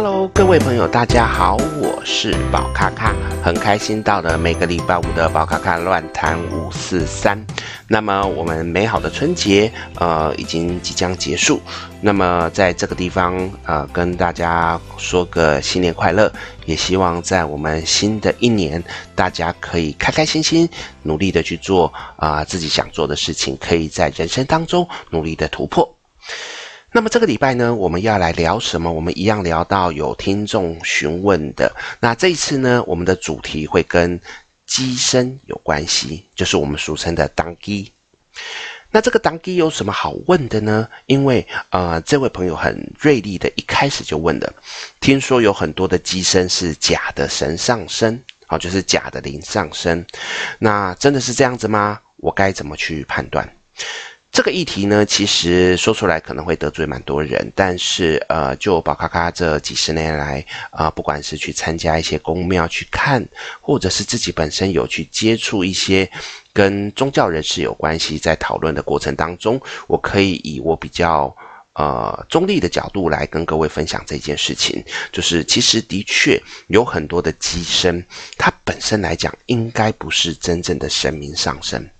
Hello，各位朋友，大家好，我是宝咖咖，很开心到了每个礼拜五的宝咖咖乱谈五四三。那么我们美好的春节，呃，已经即将结束。那么在这个地方，呃，跟大家说个新年快乐，也希望在我们新的一年，大家可以开开心心，努力的去做啊、自己想做的事情，可以在人生当中努力的突破。那么这个礼拜呢，我们要来聊什么？我们一样聊到有听众询问的。那这一次呢，我们的主题会跟机身有关系，就是我们俗称的当乩。那这个当乩有什么好问的呢？因为呃，这位朋友很锐利的，一开始就问了，听说有很多的机身是假的神上身，好，就是假的灵上身。那真的是这样子吗？我该怎么去判断？这个议题呢，其实说出来可能会得罪蛮多人，但是呃，就宝咖咖这几十年来啊、不管是去参加一些宫庙去看，或者是自己本身有去接触一些跟宗教人士有关系，在讨论的过程当中，我可以以我比较呃中立的角度来跟各位分享这件事情，就是其实的确有很多的乩身，它本身来讲应该不是真正的神明上身。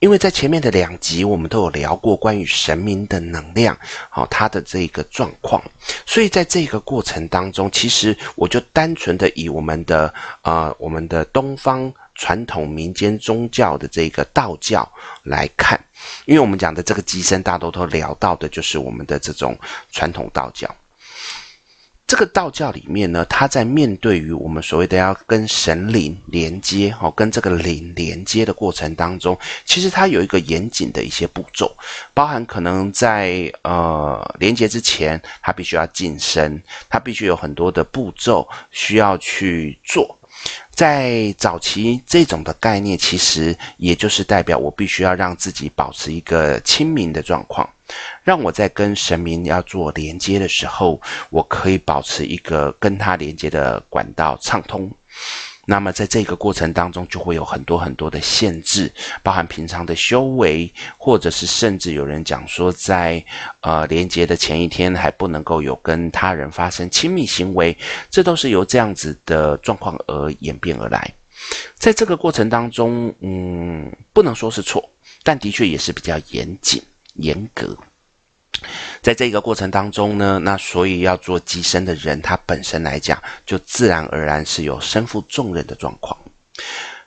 因为在前面的两集，我们都有聊过关于神明的能量，好，它的这个状况，所以在这个过程当中，其实我就单纯的以我们的呃我们的东方传统民间宗教的这个道教来看，因为我们讲的这个机身，大多都聊到的就是我们的这种传统道教。这个道教里面呢，它在面对于我们所谓的要跟神灵连接，哦，跟这个灵连接的过程当中，其实它有一个严谨的一些步骤，包含可能在呃连接之前，它必须要净身，它必须有很多的步骤需要去做。在早期，这种的概念其实也就是代表我必须要让自己保持一个清明的状况，让我在跟神明要做连接的时候，我可以保持一个跟他连接的管道畅通。那么在这个过程当中，就会有很多很多的限制，包含平常的修为，或者是甚至有人讲说在，在呃连接的前一天还不能够有跟他人发生亲密行为，这都是由这样子的状况而演变而来。在这个过程当中，嗯，不能说是错，但的确也是比较严谨、严格。在这个过程当中呢，那所以要做乩身的人，他本身来讲，就自然而然是有身负重任的状况。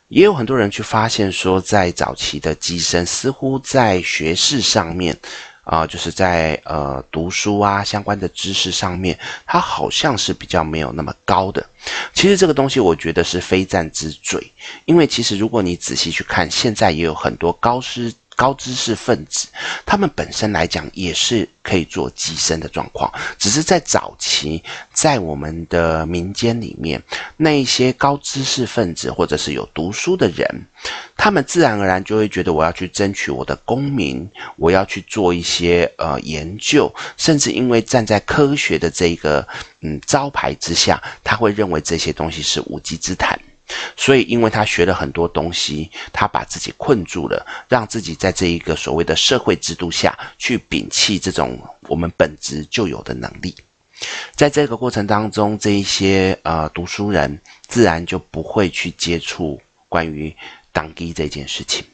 也有很多人去发现说，在早期的乩身，似乎在学识上面，啊、就是在呃读书啊相关的知识上面，他好像是比较没有那么高的。其实这个东西，我觉得是非战之罪，因为其实如果你仔细去看，现在也有很多高师。高知识分子，他们本身来讲也是可以做乩身的状况，只是在早期，在我们的民间里面，那一些高知识分子或者是有读书的人，他们自然而然就会觉得我要去争取我的功名，我要去做一些呃研究，甚至因为站在科学的这个嗯招牌之下，他会认为这些东西是无稽之谈。所以，因为他学了很多东西，他把自己困住了，让自己在这一个所谓的社会制度下去摒弃这种我们本质就有的能力。在这个过程当中，这一些呃读书人自然就不会去接触关于当地这件事情。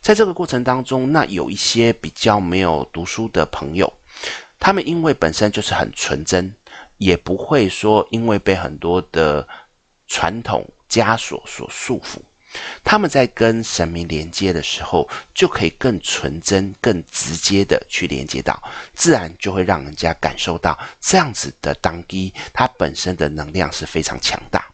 在这个过程当中，那有一些比较没有读书的朋友，他们因为本身就是很纯真，也不会说因为被很多的传统。枷锁所束缚，他们在跟神明连接的时候，就可以更纯真、更直接的去连接到，自然就会让人家感受到这样子的当地，它本身的能量是非常强大。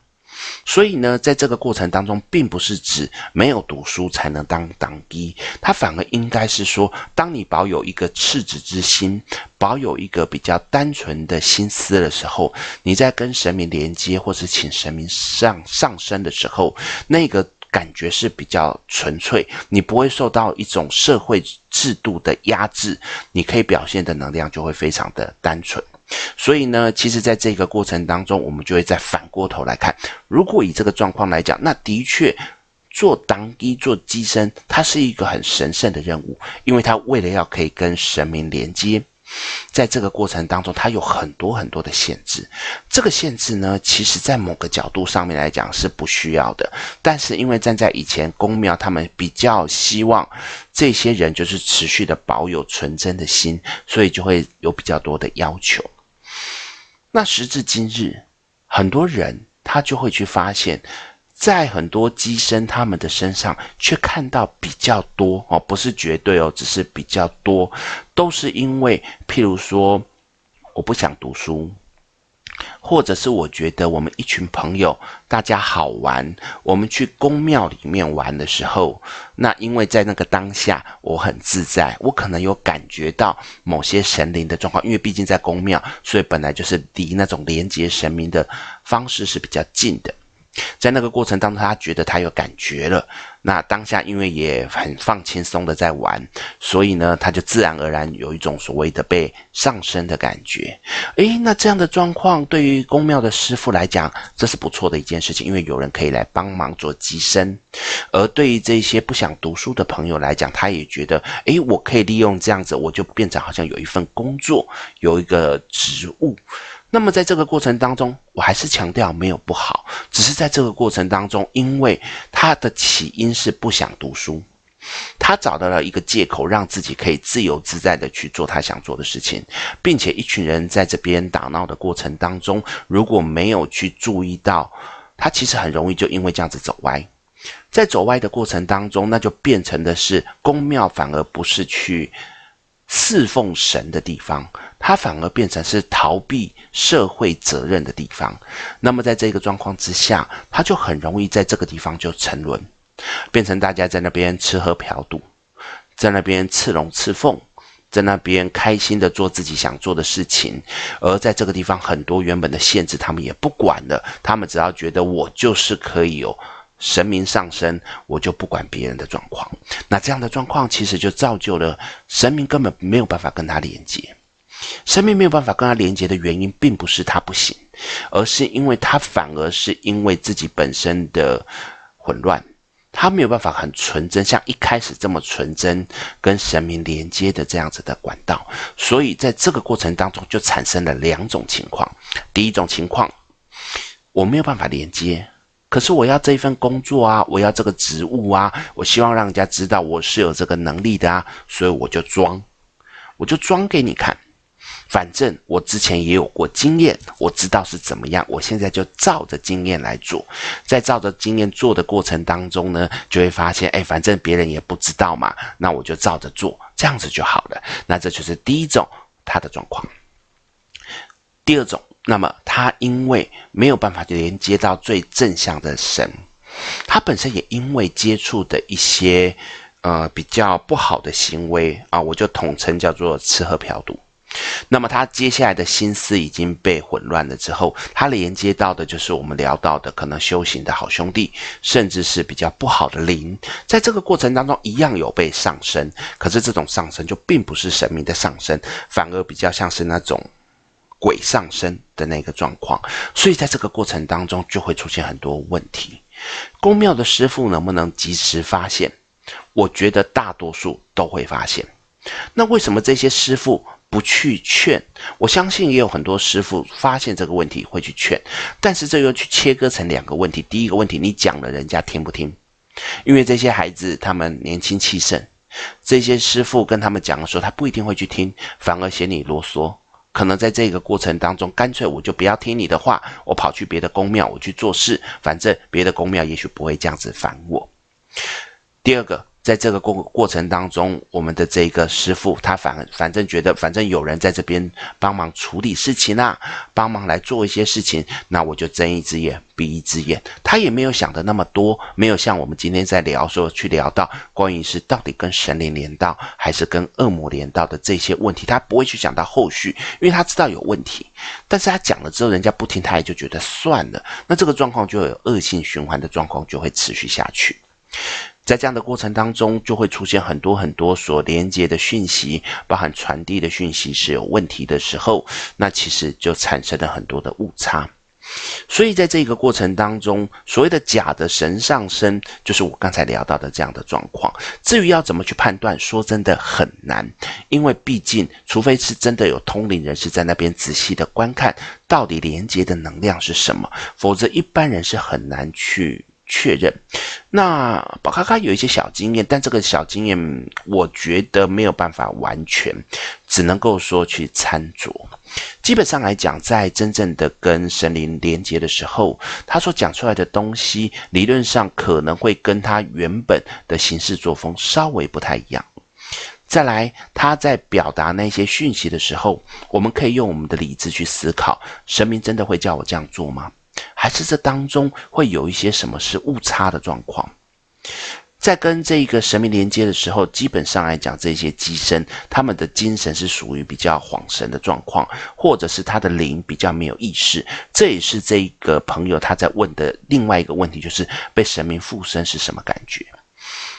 所以呢，在这个过程当中，并不是指没有读书才能当当乩，它反而应该是说，当你保有一个赤子之心，保有一个比较单纯的心思的时候，你在跟神明连接或是请神明上上身的时候，那个感觉是比较纯粹，你不会受到一种社会制度的压制，你可以表现的能量就会非常的单纯。所以呢，其实在这个过程当中，我们就会再反过头来看，如果以这个状况来讲，那的确做当一、做机身，它是一个很神圣的任务，因为它为了要可以跟神明连接，在这个过程当中，它有很多很多的限制。这个限制呢，其实在某个角度上面来讲是不需要的。但是因为站在以前宫庙，他们比较希望这些人就是持续的保有纯真的心，所以就会有比较多的要求。那时至今日，很多人他就会去发现。在很多乩身他们的身上，却看到比较多哦，不是绝对哦，只是比较多，都是因为，譬如说，我不想读书，或者是我觉得我们一群朋友大家好玩，我们去宫庙里面玩的时候，那因为在那个当下我很自在，我可能有感觉到某些神灵的状况，因为毕竟在宫庙，所以本来就是离那种连接神明的方式是比较近的。在那个过程当中，他觉得他有感觉了。那当下因为也很放轻松的在玩，所以呢，他就自然而然有一种所谓的被上身的感觉。诶，那这样的状况对于宫庙的师傅来讲，这是不错的一件事情，因为有人可以来帮忙做机身。而对于这些不想读书的朋友来讲，他也觉得，诶，我可以利用这样子，我就变成好像有一份工作，有一个职务。那么在这个过程当中，我还是强调没有不好，只是在这个过程当中，因为他的起因是不想读书，他找到了一个借口，让自己可以自由自在的去做他想做的事情，并且一群人在这边打闹的过程当中，如果没有去注意到，他其实很容易就因为这样子走歪，在走歪的过程当中，那就变成的是宫庙反而不是去。侍奉神的地方，它反而变成是逃避社会责任的地方。那么，在这个状况之下，他就很容易在这个地方就沉沦，变成大家在那边吃喝嫖赌，在那边刺龙刺凤，在那边开心的做自己想做的事情。而在这个地方，很多原本的限制他们也不管了，他们只要觉得我就是可以有。神明上身，我就不管别人的状况。那这样的状况，其实就造就了神明根本没有办法跟他连接。神明没有办法跟他连接的原因，并不是他不行，而是因为他反而是因为自己本身的混乱，他没有办法很纯真，像一开始这么纯真跟神明连接的这样子的管道。所以在这个过程当中，就产生了两种情况。第一种情况，我没有办法连接。可是我要这一份工作啊，我要这个职务啊，我希望让人家知道我是有这个能力的啊，所以我就装，我就装给你看，反正我之前也有过经验，我知道是怎么样，我现在就照着经验来做，在照着经验做的过程当中呢，就会发现，哎，反正别人也不知道嘛，那我就照着做，这样子就好了。那这就是第一种他的状况，第二种。那么他因为没有办法连接到最正向的神，他本身也因为接触的一些呃比较不好的行为啊，我就统称叫做吃喝嫖赌。那么他接下来的心思已经被混乱了之后，他连接到的就是我们聊到的可能修行的好兄弟，甚至是比较不好的灵，在这个过程当中一样有被上升，可是这种上升就并不是神明的上升，反而比较像是那种。鬼上身的那个状况，所以在这个过程当中就会出现很多问题。宫庙的师傅能不能及时发现？我觉得大多数都会发现。那为什么这些师傅不去劝？我相信也有很多师傅发现这个问题会去劝，但是这又去切割成两个问题。第一个问题，你讲了人家听不听？因为这些孩子他们年轻气盛，这些师傅跟他们讲的时候，他不一定会去听，反而嫌你啰嗦。可能在这个过程当中，干脆我就不要听你的话，我跑去别的宫庙，我去做事，反正别的宫庙也许不会这样子烦我。第二个。在这个过过程当中，我们的这个师傅他反反正觉得，反正有人在这边帮忙处理事情啊，帮忙来做一些事情，那我就睁一只眼闭一只眼。他也没有想的那么多，没有像我们今天在聊说去聊到关于是到底跟神灵连到还是跟恶魔连到的这些问题，他不会去想到后续，因为他知道有问题。但是他讲了之后，人家不听，他也就觉得算了。那这个状况就有恶性循环的状况就会持续下去。在这样的过程当中，就会出现很多很多所连接的讯息，包含传递的讯息是有问题的时候，那其实就产生了很多的误差。所以在这个过程当中，所谓的假的神上身，就是我刚才聊到的这样的状况。至于要怎么去判断，说真的很难，因为毕竟，除非是真的有通灵人士在那边仔细的观看，到底连接的能量是什么，否则一般人是很难去确认。那宝咖咖有一些小经验，但这个小经验，我觉得没有办法完全，只能够说去参酌。基本上来讲，在真正的跟神灵连接的时候，他所讲出来的东西，理论上可能会跟他原本的行事作风稍微不太一样。再来，他在表达那些讯息的时候，我们可以用我们的理智去思考：神明真的会叫我这样做吗？还是这当中会有一些什么是误差的状况？在跟这个神明连接的时候，基本上来讲，这些机身他们的精神是属于比较恍神的状况，或者是他的灵比较没有意识。这也是这个朋友他在问的另外一个问题，就是被神明附身是什么感觉？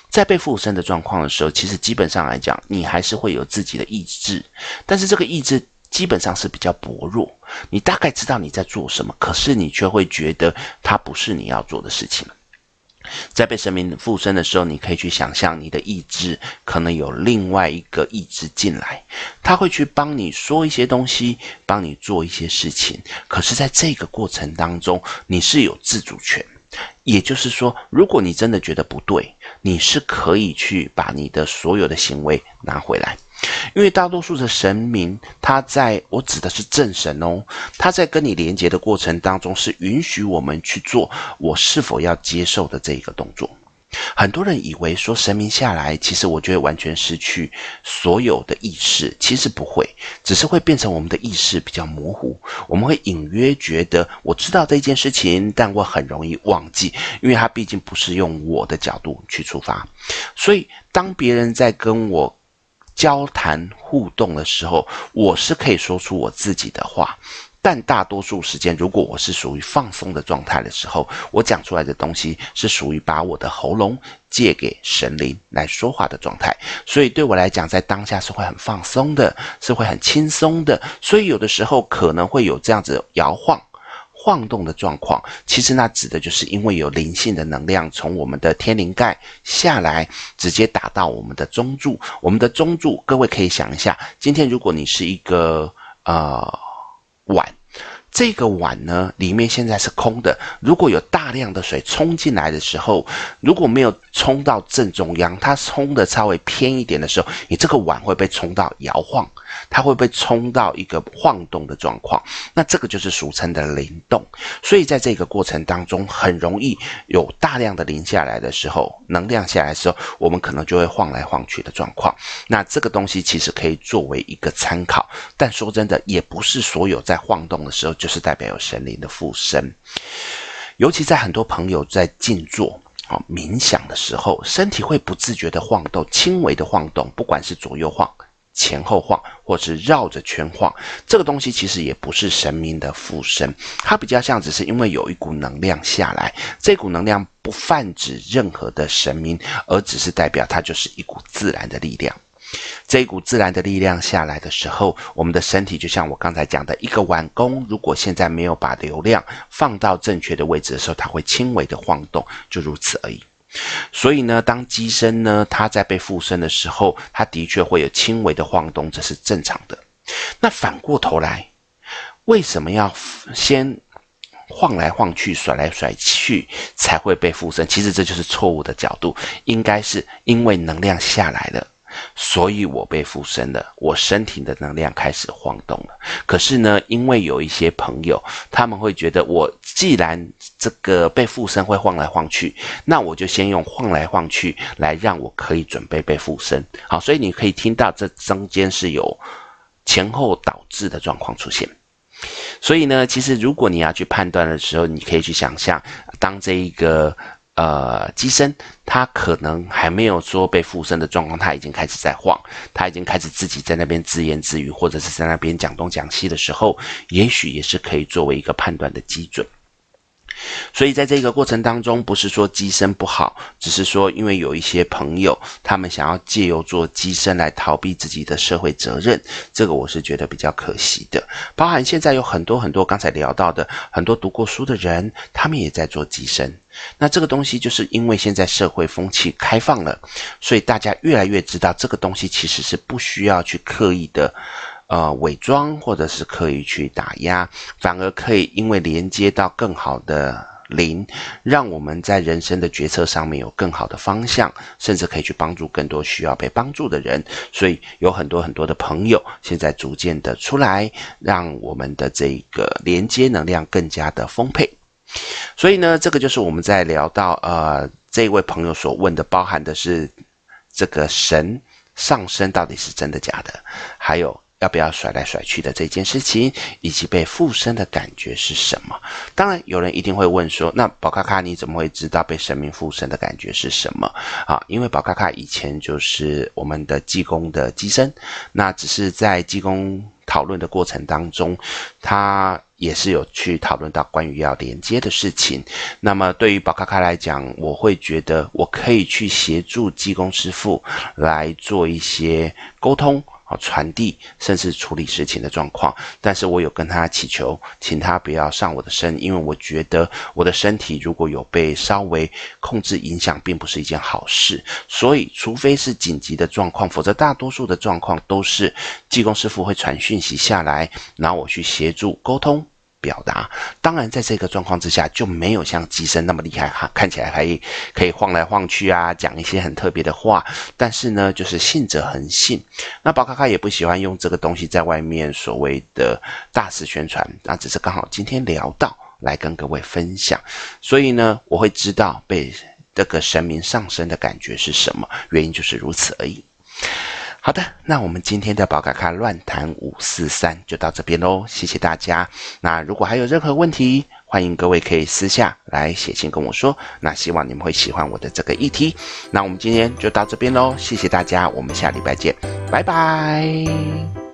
在被附身的状况的时候，其实基本上来讲，你还是会有自己的意志，但是这个意志基本上是比较薄弱。你大概知道你在做什么，可是你却会觉得它不是你要做的事情。在被神明附身的时候，你可以去想象你的意志可能有另外一个意志进来，他会去帮你说一些东西，帮你做一些事情。可是，在这个过程当中，你是有自主权，也就是说，如果你真的觉得不对，你是可以去把你的所有的行为拿回来。因为大多数的神明，他在我指的是正神哦，他在跟你连接的过程当中，是允许我们去做我是否要接受的这一个动作。很多人以为说神明下来，其实我觉得完全失去所有的意识，其实不会，只是会变成我们的意识比较模糊，我们会隐约觉得我知道这件事情，但我很容易忘记，因为他毕竟不是用我的角度去出发，所以当别人在跟我。交谈互动的时候，我是可以说出我自己的话，但大多数时间，如果我是属于放松的状态的时候，我讲出来的东西是属于把我的喉咙借给神灵来说话的状态，所以对我来讲，在当下是会很放松的，是会很轻松的，所以有的时候可能会有这样子摇晃。晃动的状况，其实那指的就是因为有灵性的能量从我们的天灵盖下来，直接打到我们的中柱。我们的中柱，各位可以想一下，今天如果你是一个呃碗。这个碗呢，里面现在是空的。如果有大量的水冲进来的时候，如果没有冲到正中央，它冲的稍微偏一点的时候，你这个碗会被冲到摇晃，它会被冲到一个晃动的状况。那这个就是俗称的灵动。所以在这个过程当中，很容易有大量的灵下来的时候，能量下来的时候，我们可能就会晃来晃去的状况。那这个东西其实可以作为一个参考，但说真的，也不是所有在晃动的时候。就是代表有神灵的附身，尤其在很多朋友在静坐啊冥想的时候，身体会不自觉的晃动，轻微的晃动，不管是左右晃、前后晃，或是绕着圈晃，这个东西其实也不是神明的附身，它比较像只是因为有一股能量下来，这股能量不泛指任何的神明，而只是代表它就是一股自然的力量。这一股自然的力量下来的时候，我们的身体就像我刚才讲的一个碗弓，如果现在没有把流量放到正确的位置的时候，它会轻微的晃动，就如此而已。所以呢，当机身呢，它在被附身的时候，它的确会有轻微的晃动，这是正常的。那反过头来，为什么要先晃来晃去、甩来甩去才会被附身？其实这就是错误的角度，应该是因为能量下来了。所以我被附身了，我身体的能量开始晃动了。可是呢，因为有一些朋友，他们会觉得，我既然这个被附身会晃来晃去，那我就先用晃来晃去来让我可以准备被附身。好，所以你可以听到这中间是有前后导致的状况出现。所以呢，其实如果你要去判断的时候，你可以去想象，当这一个。呃，机身它可能还没有说被附身的状况，它已经开始在晃，它已经开始自己在那边自言自语，或者是在那边讲东讲西的时候，也许也是可以作为一个判断的基准。所以在这个过程当中，不是说机身不好，只是说因为有一些朋友，他们想要借由做机身来逃避自己的社会责任，这个我是觉得比较可惜的。包含现在有很多很多刚才聊到的很多读过书的人，他们也在做机身。那这个东西就是因为现在社会风气开放了，所以大家越来越知道这个东西其实是不需要去刻意的。呃，伪装或者是刻意去打压，反而可以因为连接到更好的灵，让我们在人生的决策上面有更好的方向，甚至可以去帮助更多需要被帮助的人。所以有很多很多的朋友现在逐渐的出来，让我们的这个连接能量更加的丰沛。所以呢，这个就是我们在聊到呃这位朋友所问的，包含的是这个神上升到底是真的假的，还有。要不要甩来甩去的这件事情，以及被附身的感觉是什么？当然，有人一定会问说：“那宝咖咖你怎么会知道被神明附身的感觉是什么？”啊，因为宝咖咖以前就是我们的济公的机身，那只是在济公讨论的过程当中，他也是有去讨论到关于要连接的事情。那么对于宝咖咖来讲，我会觉得我可以去协助济公师傅来做一些沟通。好，传递甚至处理事情的状况，但是我有跟他祈求，请他不要上我的身，因为我觉得我的身体如果有被稍微控制影响，并不是一件好事。所以，除非是紧急的状况，否则大多数的状况都是济公师傅会传讯息下来，然后我去协助沟通。表达，当然在这个状况之下就没有像机身那么厉害哈，看起来还可以晃来晃去啊，讲一些很特别的话。但是呢，就是信者恒信。那宝卡卡也不喜欢用这个东西在外面所谓的大肆宣传，那只是刚好今天聊到来跟各位分享。所以呢，我会知道被这个神明上身的感觉是什么，原因就是如此而已。好的，那我们今天的宝咖咖乱谈五四三就到这边喽，谢谢大家。那如果还有任何问题，欢迎各位可以私下来写信跟我说。那希望你们会喜欢我的这个议题。那我们今天就到这边喽，谢谢大家，我们下礼拜见，拜拜。